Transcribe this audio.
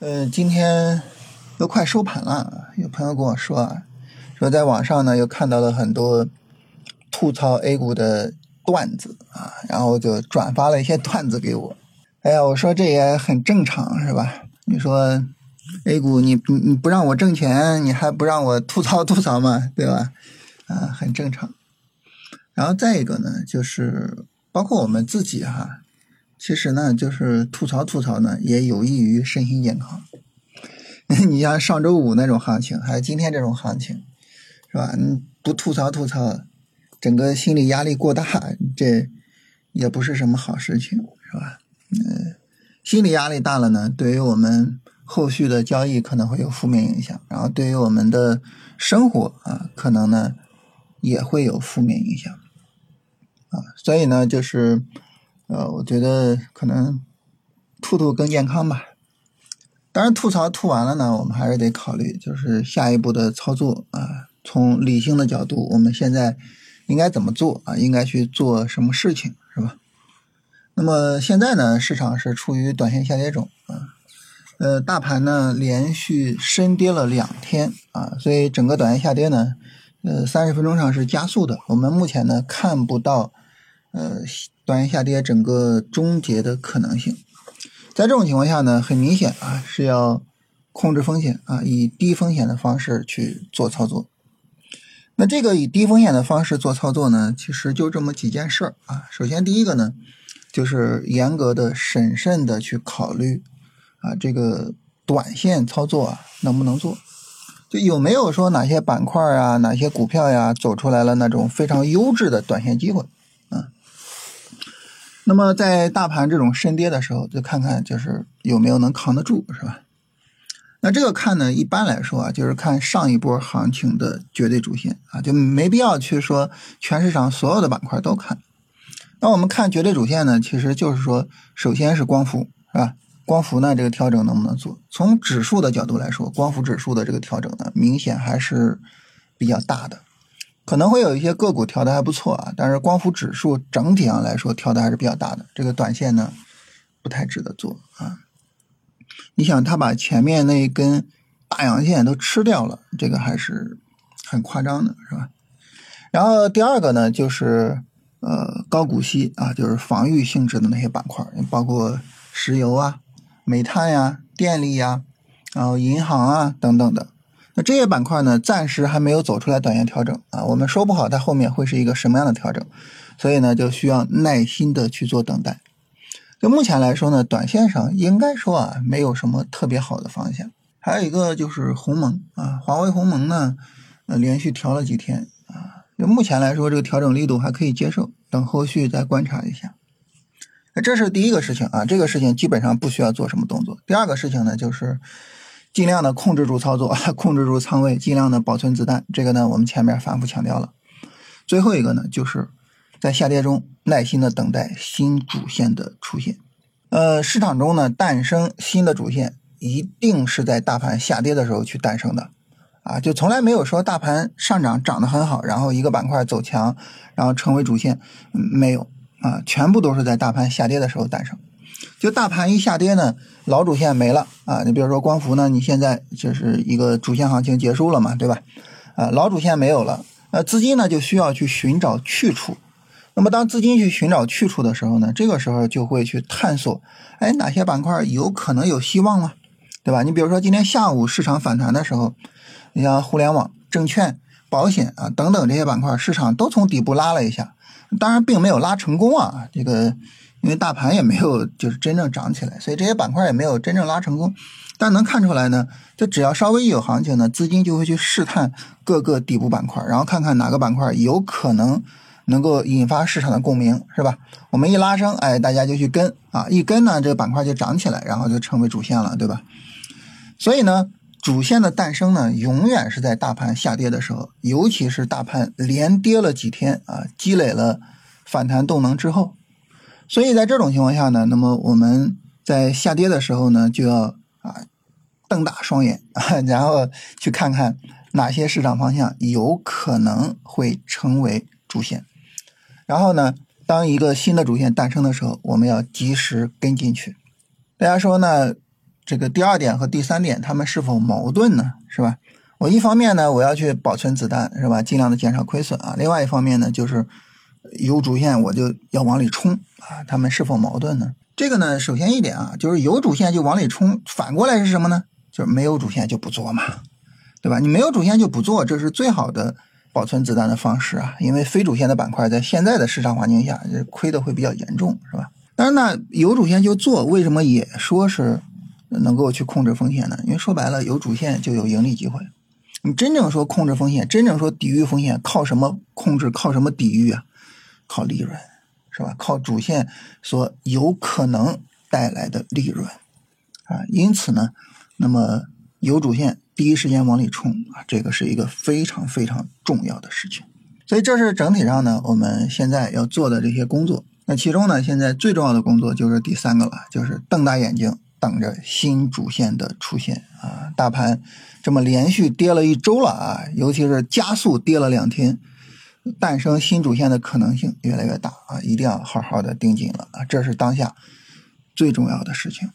呃，今天都快收盘了，有朋友跟我说啊，说在网上呢又看到了很多吐槽 A 股的段子啊，然后就转发了一些段子给我。哎呀，我说这也很正常是吧？你说 A 股你你你不让我挣钱，你还不让我吐槽吐槽嘛，对吧？啊，很正常。然后再一个呢，就是包括我们自己哈。其实呢，就是吐槽吐槽呢，也有益于身心健康。你像上周五那种行情，还有今天这种行情，是吧？你不吐槽吐槽，整个心理压力过大，这也不是什么好事情，是吧？嗯，心理压力大了呢，对于我们后续的交易可能会有负面影响，然后对于我们的生活啊，可能呢也会有负面影响啊。所以呢，就是。呃，我觉得可能吐吐更健康吧。当然，吐槽吐完了呢，我们还是得考虑，就是下一步的操作啊。从理性的角度，我们现在应该怎么做啊？应该去做什么事情，是吧？那么现在呢，市场是处于短线下跌中啊。呃，大盘呢连续深跌了两天啊，所以整个短线下跌呢，呃，三十分钟上是加速的。我们目前呢看不到。呃，短线下跌整个终结的可能性，在这种情况下呢，很明显啊是要控制风险啊，以低风险的方式去做操作。那这个以低风险的方式做操作呢，其实就这么几件事儿啊。首先第一个呢，就是严格的、审慎的去考虑啊，这个短线操作啊能不能做，就有没有说哪些板块啊、哪些股票呀走出来了那种非常优质的短线机会。那么在大盘这种深跌的时候，就看看就是有没有能扛得住，是吧？那这个看呢，一般来说啊，就是看上一波行情的绝对主线啊，就没必要去说全市场所有的板块都看。那我们看绝对主线呢，其实就是说，首先是光伏，是吧？光伏呢，这个调整能不能做？从指数的角度来说，光伏指数的这个调整呢，明显还是比较大的。可能会有一些个股调的还不错啊，但是光伏指数整体上来说调的还是比较大的，这个短线呢不太值得做啊。你想，它把前面那一根大阳线都吃掉了，这个还是很夸张的，是吧？然后第二个呢，就是呃高股息啊，就是防御性质的那些板块，包括石油啊、煤炭呀、电力呀，然后银行啊等等的。这些板块呢，暂时还没有走出来短线调整啊，我们说不好它后面会是一个什么样的调整，所以呢，就需要耐心的去做等待。就目前来说呢，短线上应该说啊，没有什么特别好的方向。还有一个就是鸿蒙啊，华为鸿蒙呢，呃，连续调了几天啊，就目前来说这个调整力度还可以接受，等后续再观察一下。那这是第一个事情啊，这个事情基本上不需要做什么动作。第二个事情呢，就是。尽量的控制住操作，控制住仓位，尽量的保存子弹。这个呢，我们前面反复强调了。最后一个呢，就是在下跌中耐心的等待新主线的出现。呃，市场中呢，诞生新的主线，一定是在大盘下跌的时候去诞生的。啊，就从来没有说大盘上涨涨得很好，然后一个板块走强，然后成为主线，没有啊，全部都是在大盘下跌的时候诞生。就大盘一下跌呢，老主线没了啊！你比如说光伏呢，你现在就是一个主线行情结束了嘛，对吧？啊，老主线没有了，那资金呢就需要去寻找去处。那么当资金去寻找去处的时候呢，这个时候就会去探索，哎，哪些板块有可能有希望了，对吧？你比如说今天下午市场反弹的时候，你像互联网、证券、保险啊等等这些板块，市场都从底部拉了一下，当然并没有拉成功啊，这个。因为大盘也没有就是真正涨起来，所以这些板块也没有真正拉成功。但能看出来呢，就只要稍微一有行情呢，资金就会去试探各个底部板块，然后看看哪个板块有可能能够引发市场的共鸣，是吧？我们一拉升，哎，大家就去跟啊，一跟呢，这个板块就涨起来，然后就成为主线了，对吧？所以呢，主线的诞生呢，永远是在大盘下跌的时候，尤其是大盘连跌了几天啊，积累了反弹动能之后。所以在这种情况下呢，那么我们在下跌的时候呢，就要啊瞪大双眼啊，然后去看看哪些市场方向有可能会成为主线，然后呢，当一个新的主线诞生的时候，我们要及时跟进去。大家说呢，这个第二点和第三点，它们是否矛盾呢？是吧？我一方面呢，我要去保存子弹，是吧？尽量的减少亏损啊。另外一方面呢，就是有主线我就要往里冲啊。他们是否矛盾呢？这个呢，首先一点啊，就是有主线就往里冲，反过来是什么呢？就是没有主线就不做嘛，对吧？你没有主线就不做，这是最好的保存子弹的方式啊。因为非主线的板块在现在的市场环境下，亏的会比较严重，是吧？但是呢，有主线就做，为什么也说是能够去控制风险呢？因为说白了，有主线就有盈利机会。你真正说控制风险，真正说抵御风险，靠什么控制？靠什么抵御啊？靠利润，是吧？靠主线所有可能带来的利润啊。因此呢，那么有主线第一时间往里冲啊，这个是一个非常非常重要的事情。所以这是整体上呢，我们现在要做的这些工作。那其中呢，现在最重要的工作就是第三个了，就是瞪大眼睛。等着新主线的出现啊！大盘这么连续跌了一周了啊，尤其是加速跌了两天，诞生新主线的可能性越来越大啊！一定要好好的盯紧了啊！这是当下最重要的事情。